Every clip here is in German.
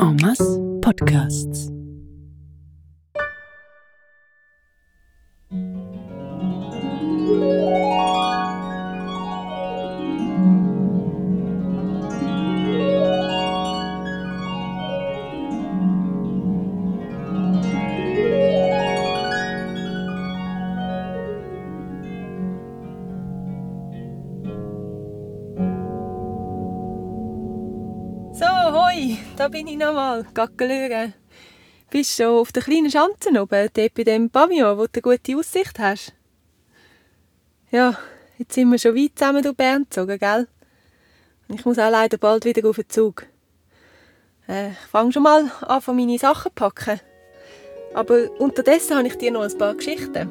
En Podcasts. Nochmal, Gackelöre. Bist schon auf der kleinen Schanze oben, dort bei dem Pavillon, wo du eine gute Aussicht hast? Ja, jetzt sind wir schon weit zusammen durch Bern gezogen, gell? Ich muss auch leider bald wieder auf den Zug. Äh, ich fange schon mal an, von meine Sachen zu packen. Aber unterdessen habe ich dir noch ein paar Geschichten.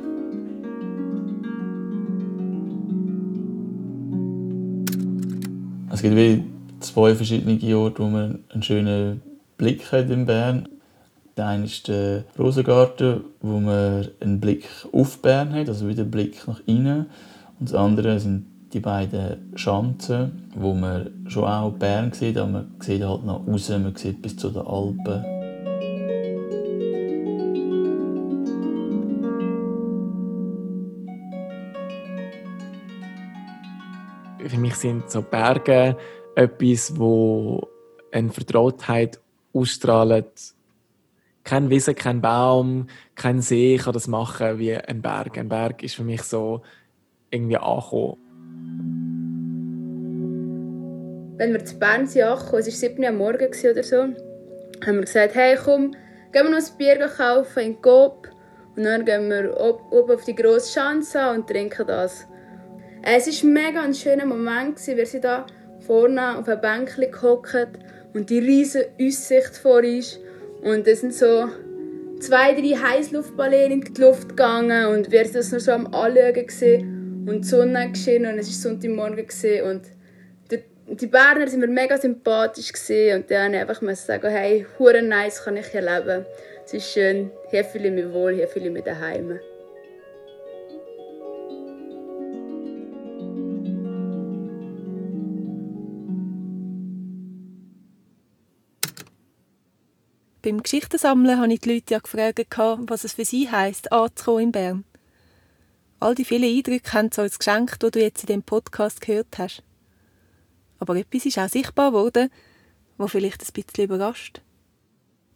Es gibt wie zwei verschiedene Orte, wo man einen schönen Blick hat in Bern. Der eine ist der Rosengarten, wo man einen Blick auf Bern hat, also wieder einen Blick nach innen. Und das andere sind die beiden Schanzen, wo man schon auch Bern sieht, aber man sieht halt nach außen, man sieht bis zu den Alpen. für mich sind so Berge etwas, wo eine Vertrautheit ausstrahlt. Kein Wissen, kein Baum, kein See kann das machen wie ein Berg. Ein Berg ist für mich so irgendwie angekommen. wenn wir zu Bern sind angekommen, es war 7 Uhr am Morgen oder so, haben wir gesagt, hey komm, gehen wir noch ein Bier kaufen in Coop und dann gehen wir ob- oben auf die grosse Schanze und trinken das. Es war mega ein schöner Moment, wir sind da vorne auf einem Bänkchen gehockt und die riesige Aussicht vor uns und es sind so zwei, drei Heißluftballons in die Luft gegangen und wir sind das nur so am Anschauen und die Sonne geschienen und es war Sonntagmorgen gewesen. und die Berner sind mir mega sympathisch und dann einfach mal sagen, hey, hure nice kann ich hier leben. Es ist schön, hier fühle ich mich wohl, hier fühle ich mich daheim. Beim Geschichtensammeln habe ich die Leute ja gefragt, was es für sie heisst, anzukommen in Bern. All die vielen Eindrücke haben sie uns geschenkt, die du jetzt in dem Podcast gehört hast. Aber etwas ist auch sichtbar geworden, wo vielleicht ein bisschen überrascht.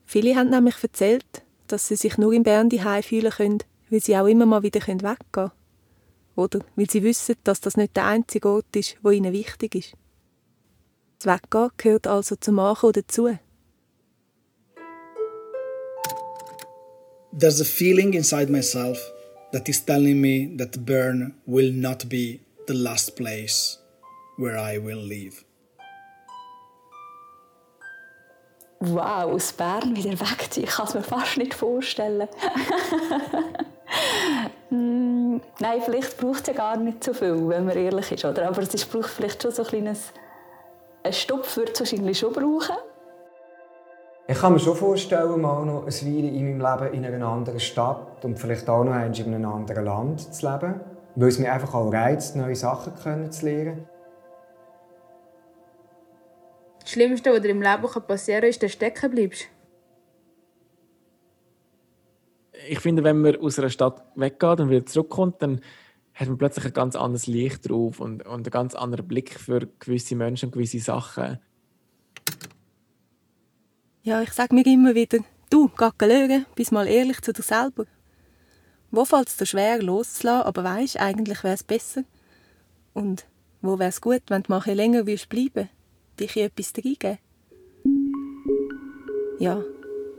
Viele haben nämlich erzählt, dass sie sich nur in Bern daheim fühlen können, weil sie auch immer mal wieder weggehen können. Oder weil sie wissen, dass das nicht der einzige Ort ist, wo ihnen wichtig ist. Das Weggehen gehört also zum Ankommen dazu. There's a feeling inside myself that is telling me that Bern will not be the last place where I will live. Wow, aus Bern wieder wegziehen, ich kann es mir fast nicht vorstellen. Mm, Nein, vielleicht braucht es ja gar nicht so viel, wenn man ehrlich ist. Oder? Aber es braucht vielleicht schon so ein kleines... Ein Stopp wird es wahrscheinlich schon brauchen. Ich kann mir schon vorstellen, mal noch ein Weile in meinem Leben in einer anderen Stadt und vielleicht auch noch einmal in einem anderen Land zu leben. Weil es mich einfach auch reizt, neue Sachen kennenzulernen. Das Schlimmste, was dir im Leben passieren kann, ist, dass du stecken bleibst. Ich finde, wenn man aus einer Stadt weggeht und wieder zurückkommt, dann hat man plötzlich ein ganz anderes Licht drauf und, und einen ganz anderen Blick für gewisse Menschen und gewisse Sachen. Ja, ich sage mir immer wieder, du, Gackelöre, bist mal ehrlich zu dir selber. Wo fällt es dir schwer, loszulassen, aber weisst, eigentlich wäre es besser? Und wo wäre es gut, wenn du mal länger würdest bleiben dich in etwas reingeben? Ja,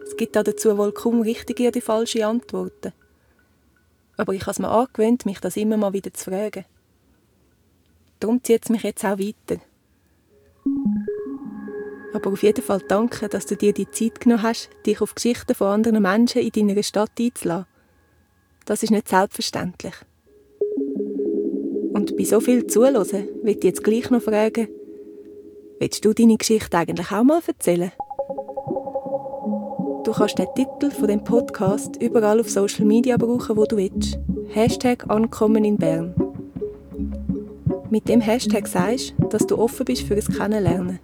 es gibt da dazu wohl kaum richtige oder falsche Antworten. Aber ich habe es mir angewöhnt, mich das immer mal wieder zu fragen. Darum zieht es mich jetzt auch weiter. Aber auf jeden Fall danke, dass du dir die Zeit genommen hast, dich auf Geschichten von anderen Menschen in deiner Stadt einzulassen. Das ist nicht selbstverständlich. Und bei so viel Zuhören will ich jetzt gleich noch fragen, willst du deine Geschichte eigentlich auch mal erzählen? Du kannst den Titel von dem Podcast überall auf Social Media brauchen, wo du willst. Hashtag Ankommen in Bern. Mit dem Hashtag sagst du, dass du offen bist für ein Kennenlernen.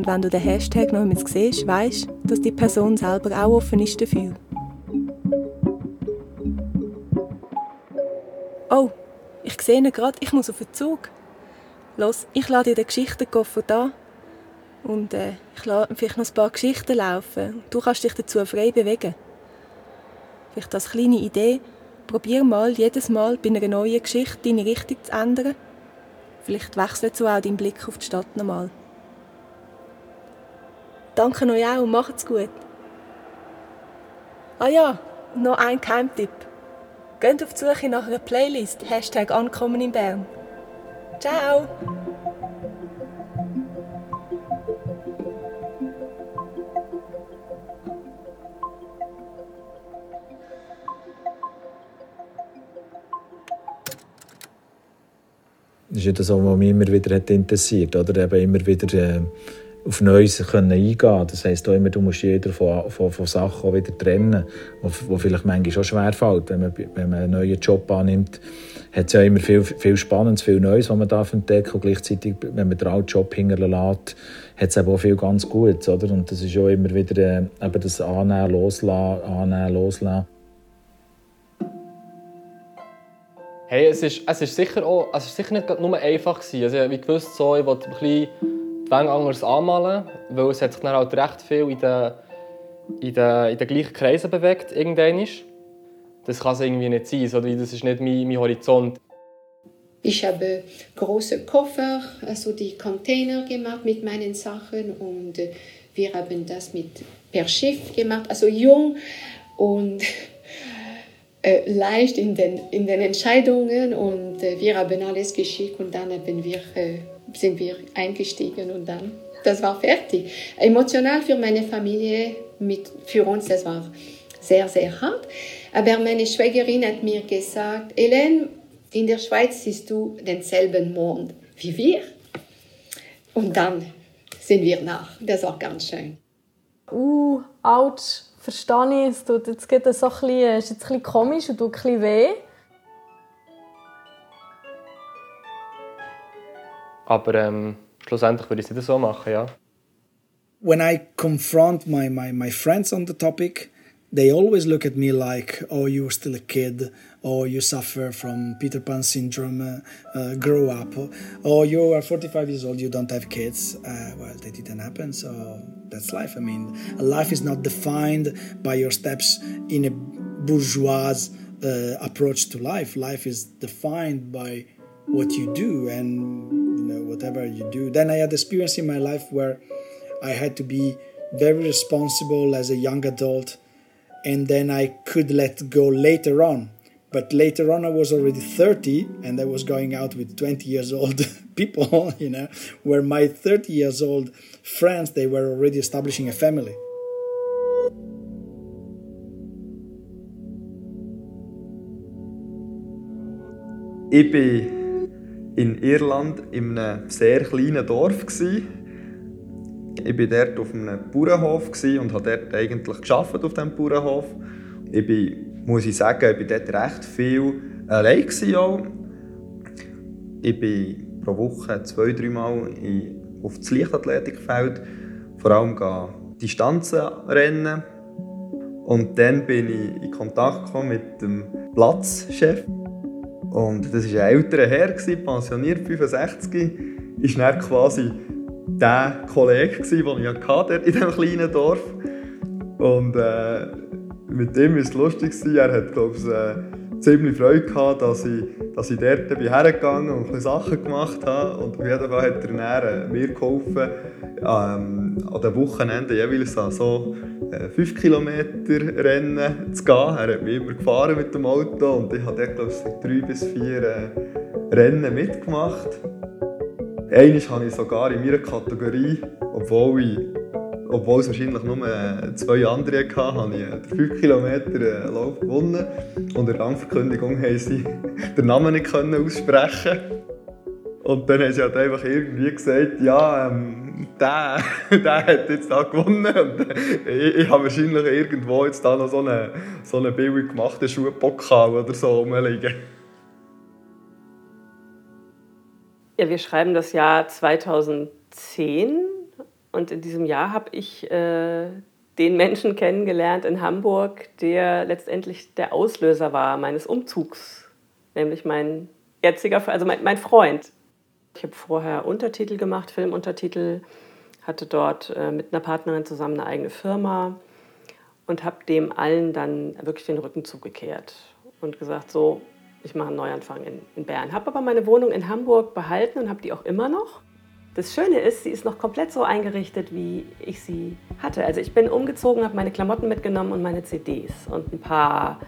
Und wenn du den Hashtag noch einmal siehst, weisst dass die Person selber auch offen ist dafür. Oh, ich sehe ihn gerade, ich muss auf den Zug. Los, ich lade dir den Geschichtenkoffer da. Und äh, ich lasse vielleicht noch ein paar Geschichten laufen. Du kannst dich dazu frei bewegen. Vielleicht als kleine Idee, probier mal jedes Mal bei einer neuen Geschichte deine Richtung zu ändern. Vielleicht wechselt so auch dein Blick auf die Stadt nochmal. Danke euch auch und macht's gut. Ah ja, noch ein Geheimtipp. Geht auf die Suche nach einer Playlist, Hashtag Ankommen in Bern. Ciao! Das ist ja das, was mich immer wieder interessiert oder eben immer wieder äh, auf Neues können eingehen Das heisst auch immer, du musst jeder von, von, von Sachen wieder trennen, wo vielleicht manchmal schon schwerfällt. Wenn man, wenn man einen neuen Job annimmt, hat es ja immer viel, viel Spannendes, viel Neues, was man darf entdecken und gleichzeitig, wenn man den alten Job hinterlässt, hat es auch viel ganz Gutes. Oder? Und das ist auch immer wieder äh, eben das Annehmen, Loslassen, Annehmen, Loslassen. Hey, es ist, es ist sicher auch, es ist sicher nicht nur einfach gewesen. Also, wie gewusst, so, ich wollte ein bisschen die Wänge anders anmalen, weil es hat sich dann halt recht viel in den, in den, in den gleichen Kreisen bewegt, irgendwann. Das kann es irgendwie nicht sein, so, das ist nicht mein, mein Horizont. Ich habe große Koffer, also die Container gemacht mit meinen Sachen und wir haben das mit per Schiff gemacht, also jung und äh, leicht in den, in den Entscheidungen und äh, wir haben alles geschickt und dann haben wir, äh, sind wir eingestiegen und dann, das war fertig. Emotional für meine Familie, mit, für uns, das war sehr, sehr hart. Aber meine Schwägerin hat mir gesagt, Hélène, in der Schweiz siehst du denselben Mond wie wir. Und dann sind wir nach. Das war ganz schön. Uh, ouch verstehe ich, es tut jetzt so ein bisschen, ist jetzt ein bisschen komisch und tut ein bisschen weh. Aber ähm, schlussendlich würde ich es nicht so machen, ja. When I confront my, my, my friends on the topic, they always look at me like, oh, you're still a kid, or you suffer from Peter Pan syndrome, uh, grow up, or you are 45 years old, you don't have kids. Uh, well, that didn't happen, so that's life. I mean, life is not defined by your steps in a bourgeois uh, approach to life. Life is defined by what you do and whatever you do. Then I had experience in my life where I had to be very responsible as a young adult and then I could let go later on. But later on, I was already 30 and I was going out with 20 years old people, you know, where my 30 years old friends, they were already establishing a family. War in Irland in einem sehr kleinen Dorf. Ich war dort auf einem Bauernhof und habe dort eigentlich geschafft auf diesem Bauernhof. Ich bin, muss ich sagen, ich war dort recht viel allein. Auch. Ich bin pro Woche zwei, dreimal auf das Leichtathletikfeld, vor allem Distanzen rennen. Und dann bin ich in Kontakt mit dem Platzchef. Und das war ein älterer Herr, pensioniert, 65. Ist dann quasi der Kollege, den ich hatte in diesem kleinen Dorf. Und äh, mit dem war es lustig. Er hat, glaube ich, äh, ziemlich Freude gehabt, dass ich, dass ich dort bin hergegangen und ein Sachen gemacht habe. Und auf jeden Fall hat er äh, mir geholfen, ähm, an den Wochenenden jeweils so 5 Kilometer Rennen zu gehen. Er hat mich immer gefahren mit dem Auto und ich habe glaube ich, drei bis vier äh, Rennen mitgemacht. Einmal habe ich sogar in meiner Kategorie, obwohl, ich, obwohl es wahrscheinlich nur zwei andere hatte, habe ich den 5 Kilometer Lauf gewonnen. Und in der Rangverkündigung haben sie den Namen nicht aussprechen Und dann haben sie halt einfach irgendwie gesagt, ja, ähm, der, der hat jetzt da gewonnen. Und ich, ich habe wahrscheinlich irgendwo jetzt da noch so einen, so einen billig gemachten Schuhpokal oder so rumliegen. Ja, wir schreiben das Jahr 2010 Und in diesem Jahr habe ich äh, den Menschen kennengelernt in Hamburg, der letztendlich der Auslöser war meines Umzugs, nämlich mein jetziger, also mein, mein Freund. Ich habe vorher Untertitel gemacht, Filmuntertitel, hatte dort äh, mit einer Partnerin zusammen eine eigene Firma und habe dem allen dann wirklich den Rücken zugekehrt und gesagt, so, ich mache einen Neuanfang in, in Bern. Habe aber meine Wohnung in Hamburg behalten und habe die auch immer noch. Das Schöne ist, sie ist noch komplett so eingerichtet, wie ich sie hatte. Also ich bin umgezogen, habe meine Klamotten mitgenommen und meine CDs und ein paar,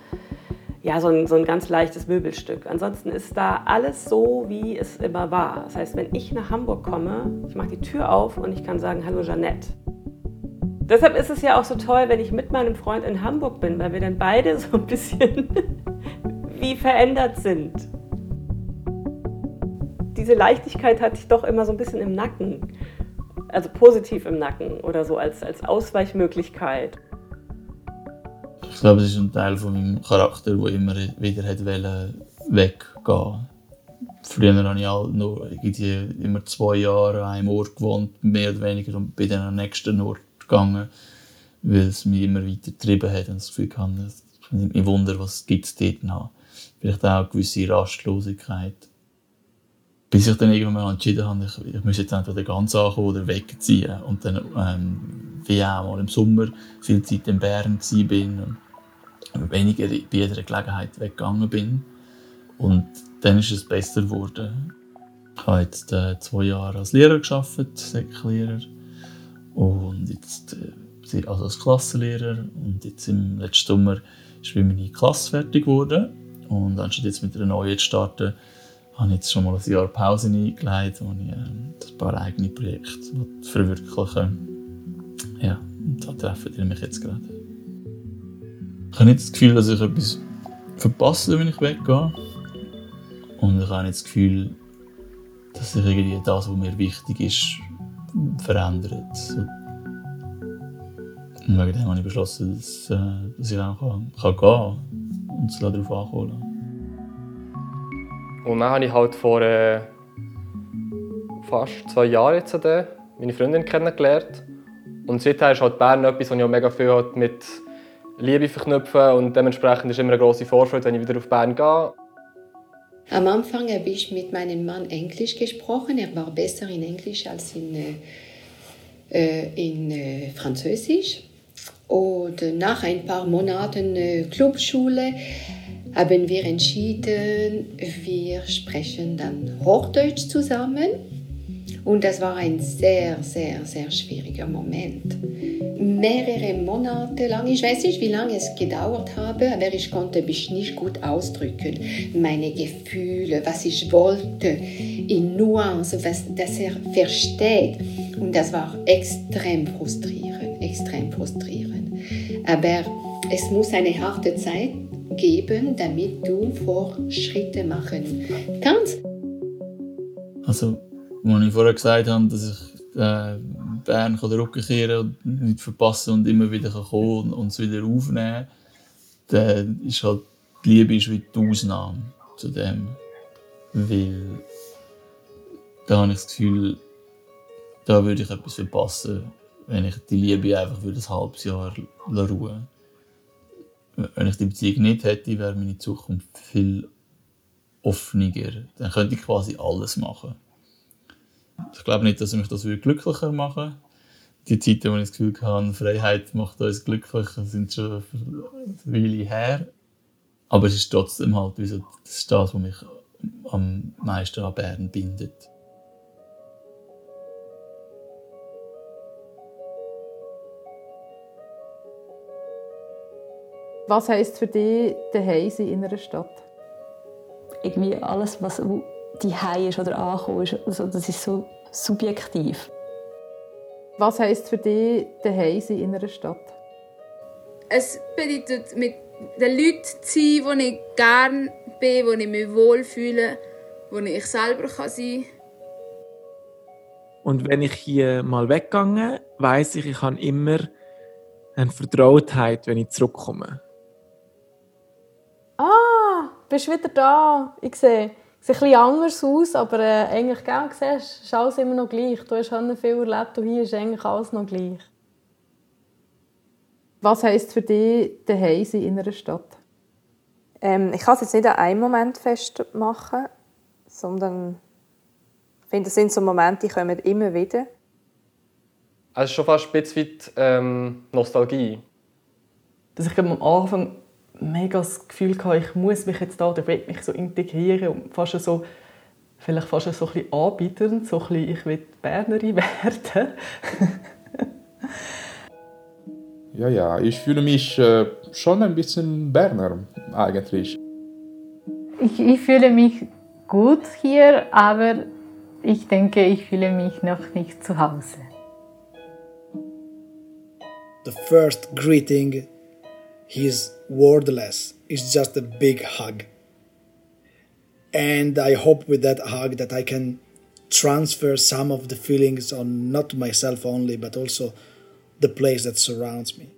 ja, so ein, so ein ganz leichtes Möbelstück. Ansonsten ist da alles so, wie es immer war. Das heißt, wenn ich nach Hamburg komme, ich mache die Tür auf und ich kann sagen, hallo Jeannette. Deshalb ist es ja auch so toll, wenn ich mit meinem Freund in Hamburg bin, weil wir dann beide so ein bisschen wie verändert sind diese Leichtigkeit hatte ich doch immer so ein bisschen im Nacken. Also positiv im Nacken oder so als, als Ausweichmöglichkeit. Ich glaube, es ist ein Teil von meinem Charakter, der immer wieder weggehen Früher habe ich halt nur immer zwei Jahre an einem Ort gewohnt, mehr oder weniger, und bin dann am nächsten Ort gegangen, weil es mich immer weiter getrieben hat und das Gefühl hatte, ich wundere, was es dort noch. Vielleicht auch eine gewisse Rastlosigkeit bis ich dann irgendwann mal entschieden habe, ich, ich muss jetzt entweder ganz ankommen oder wegziehen. Und dann, ähm, wie auch mal im Sommer, viel Zeit in Bern und weniger bei jeder Gelegenheit weggegangen bin. Und dann ist es besser geworden. Ich habe jetzt äh, zwei Jahre als Lehrer gearbeitet, Säcklehrer. Und jetzt äh, also als Klassenlehrer. Und jetzt im letzten Sommer ist meine Klasse fertig geworden. Und anstatt jetzt mit einer neuen zu starten, habe ich jetzt schon mal ein Jahr Pause eingelegt, wo ich äh, ein paar eigene Projekte verwirklichen Ja, und da treffen die mich jetzt gerade. Ich habe nicht das Gefühl, dass ich etwas verpasse, wenn ich weggehe. Und ich habe nicht das Gefühl, dass sich irgendwie das, was mir wichtig ist, verändert. Und wegen dem habe ich beschlossen, dass, äh, dass ich auch kann, kann gehen und es darauf ankommen und dann habe ich halt vor äh, fast zwei Jahren jetzt meine Freundin kennengelernt. Und seither ist halt Bern etwas, was ich auch mega viel halt mit Liebe verknüpfe und dementsprechend ist immer eine grosse Vorfreude, wenn ich wieder auf Bern gehe. Am Anfang habe ich mit meinem Mann Englisch gesprochen. Er war besser in Englisch als in, äh, in äh, Französisch. Und nach ein paar Monaten äh, Clubschule haben wir entschieden, wir sprechen dann Hochdeutsch zusammen. Und das war ein sehr, sehr, sehr schwieriger Moment. Mehrere Monate lang, ich weiß nicht, wie lange es gedauert habe, aber ich konnte mich nicht gut ausdrücken. Meine Gefühle, was ich wollte, in Nuancen, was, dass er versteht. Und das war extrem frustrierend, extrem frustrierend. Aber es muss eine harte Zeit geben, damit du Fortschritte machen kannst. Also, als ich vorher gesagt habe, dass ich äh, Bern den Rücken kehren und nicht verpassen und immer wieder kommen und es wieder aufnehmen dann ist halt die Liebe ist wie die Ausnahme zu dem. Weil da habe ich das Gefühl, da würde ich etwas verpassen, wenn ich die Liebe einfach für ein halbes Jahr ruhen wenn ich die Beziehung nicht hätte, wäre meine Zukunft viel offener. Dann könnte ich quasi alles machen. Ich glaube nicht, dass mich das glücklicher machen würde. Die Zeiten, wo ich das Gefühl hatte, Freiheit macht uns glücklich, sind schon eine Weile her. Aber es ist trotzdem halt, das ist das, was mich am meisten an Bern bindet. Was heisst für dich daheim sein in einer Stadt? Irgendwie alles, was die ist oder ankommen ist, also das ist so subjektiv. Was heisst für dich daheim sein in einer Stadt? Es bedeutet, mit den Leuten zu sein, wo ich gerne bin, wo ich mich wohlfühle, wo ich selber sein kann. Und wenn ich hier mal weggehe, weiß ich, ich habe immer eine Vertrautheit, wenn ich zurückkomme. Ah, bist wieder da. Ich sehe. Sieht ein bisschen anders aus, aber äh, eigentlich, gell, siehst, ist alles immer noch gleich. Du hast schon viel erlebt und hier ist eigentlich alles noch gleich. Was heisst für dich daheim sein in einer Stadt? Ähm, ich kann es jetzt nicht an einem Moment festmachen, sondern ich finde, es sind so Momente, die kommen immer wieder. Es ist schon fast ein bisschen ähm, Nostalgie. Dass ich am Anfang mega das Gefühl hatte, ich muss mich jetzt da oder will mich so integrieren und fast so, vielleicht fast so ein bisschen anbietend, so ein bisschen, ich will Bernerin werden. ja, ja, ich fühle mich äh, schon ein bisschen Berner eigentlich. Ich, ich fühle mich gut hier, aber ich denke, ich fühle mich noch nicht zu Hause. The first greeting He's wordless. It's just a big hug. And I hope with that hug that I can transfer some of the feelings on not myself only, but also the place that surrounds me.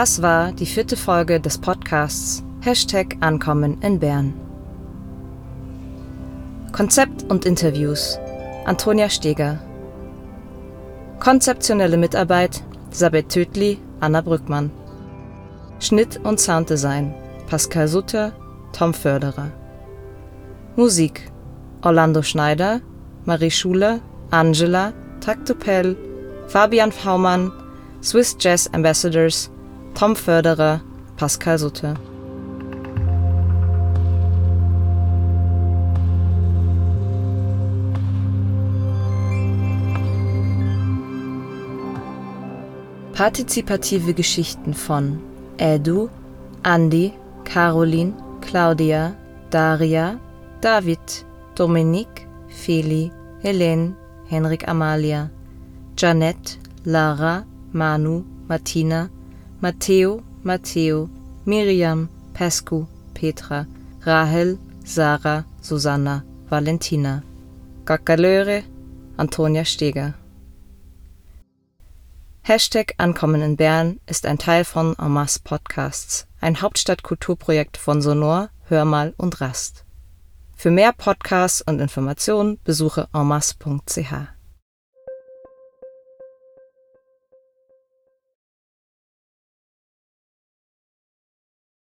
Das war die vierte Folge des Podcasts Hashtag Ankommen in Bern. Konzept und Interviews Antonia Steger. Konzeptionelle Mitarbeit Sabet Tödli, Anna Brückmann. Schnitt und Sounddesign Pascal Sutter, Tom Förderer. Musik Orlando Schneider, Marie Schuler, Angela, Taktopel, Fabian Faumann, Swiss Jazz Ambassadors, Tom Förderer, Pascal Sutter. Partizipative Geschichten von Edu, Andi, Caroline, Claudia, Daria, David, Dominique, Feli, Helene, Henrik Amalia, Janette, Lara, Manu, Martina, Matteo, Matteo, Miriam, Pescu, Petra, Rahel, Sarah, Susanna, Valentina. Gacalöre, Antonia Steger. Hashtag Ankommen in Bern ist ein Teil von En Podcasts, ein Hauptstadtkulturprojekt von Sonor, Hörmal und Rast. Für mehr Podcasts und Informationen besuche enmasse.ch.